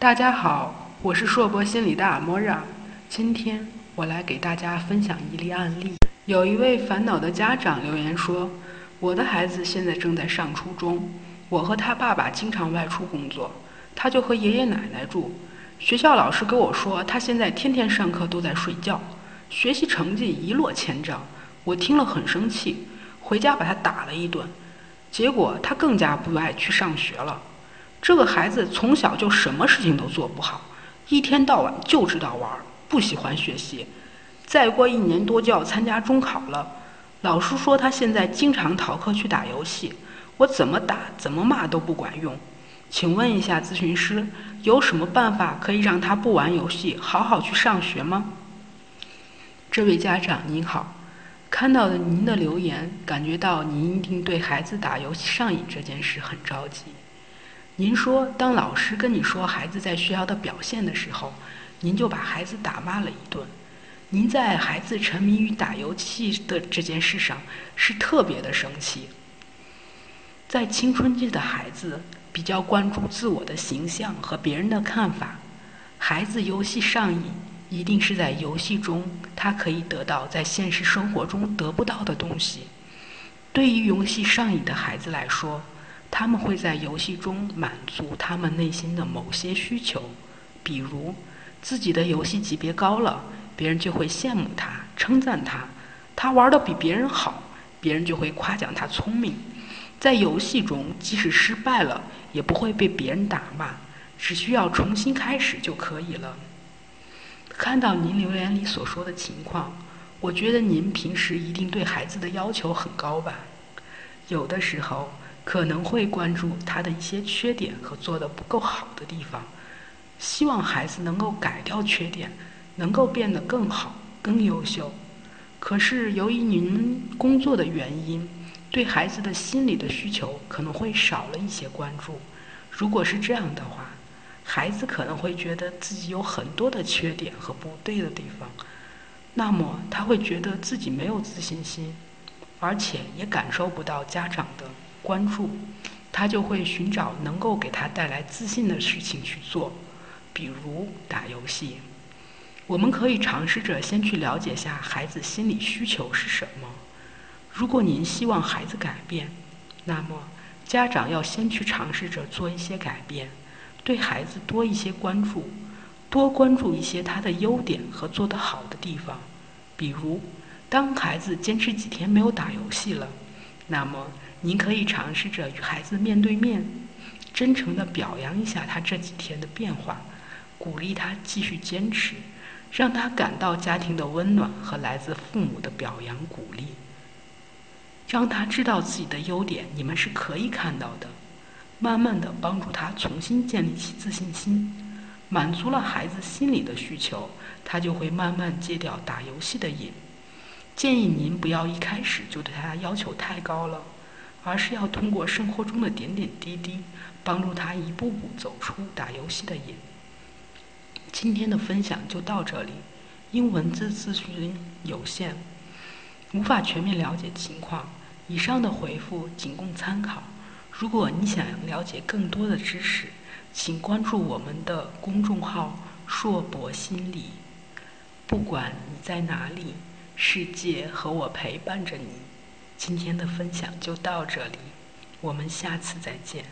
大家好，我是硕博心理的阿莫让。今天我来给大家分享一例案例。有一位烦恼的家长留言说：“我的孩子现在正在上初中，我和他爸爸经常外出工作，他就和爷爷奶奶住。学校老师跟我说，他现在天天上课都在睡觉，学习成绩一落千丈。我听了很生气，回家把他打了一顿。结果他更加不爱去上学了。”这个孩子从小就什么事情都做不好，一天到晚就知道玩，不喜欢学习。再过一年多就要参加中考了，老师说他现在经常逃课去打游戏，我怎么打怎么骂都不管用。请问一下咨询师，有什么办法可以让他不玩游戏，好好去上学吗？这位家长您好，看到了您的留言，感觉到您一定对孩子打游戏上瘾这件事很着急。您说，当老师跟你说孩子在学校的表现的时候，您就把孩子打骂了一顿。您在孩子沉迷于打游戏的这件事上是特别的生气。在青春期的孩子比较关注自我的形象和别人的看法，孩子游戏上瘾，一定是在游戏中他可以得到在现实生活中得不到的东西。对于游戏上瘾的孩子来说，他们会在游戏中满足他们内心的某些需求，比如自己的游戏级别高了，别人就会羡慕他、称赞他；他玩的比别人好，别人就会夸奖他聪明。在游戏中，即使失败了，也不会被别人打骂，只需要重新开始就可以了。看到您留言里所说的情况，我觉得您平时一定对孩子的要求很高吧？有的时候。可能会关注他的一些缺点和做的不够好的地方，希望孩子能够改掉缺点，能够变得更好、更优秀。可是由于您工作的原因，对孩子的心理的需求可能会少了一些关注。如果是这样的话，孩子可能会觉得自己有很多的缺点和不对的地方，那么他会觉得自己没有自信心，而且也感受不到家长的。关注，他就会寻找能够给他带来自信的事情去做，比如打游戏。我们可以尝试着先去了解下孩子心理需求是什么。如果您希望孩子改变，那么家长要先去尝试着做一些改变，对孩子多一些关注，多关注一些他的优点和做得好的地方。比如，当孩子坚持几天没有打游戏了，那么。您可以尝试着与孩子面对面，真诚地表扬一下他这几天的变化，鼓励他继续坚持，让他感到家庭的温暖和来自父母的表扬鼓励，让他知道自己的优点，你们是可以看到的。慢慢地帮助他重新建立起自信心，满足了孩子心理的需求，他就会慢慢戒掉打游戏的瘾。建议您不要一开始就对他要求太高了。而是要通过生活中的点点滴滴，帮助他一步步走出打游戏的瘾。今天的分享就到这里，因文字咨询有限，无法全面了解情况，以上的回复仅供参考。如果你想了解更多的知识，请关注我们的公众号“硕博心理”。不管你在哪里，世界和我陪伴着你。今天的分享就到这里，我们下次再见。